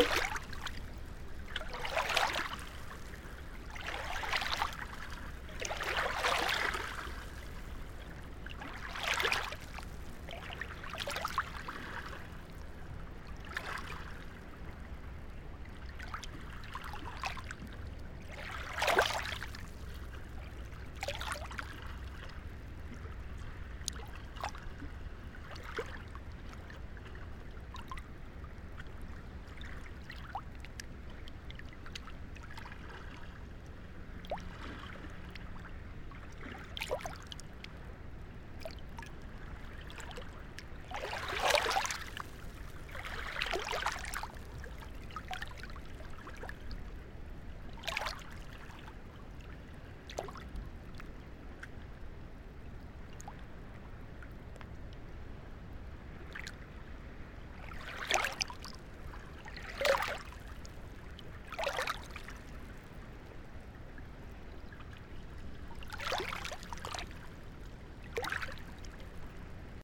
you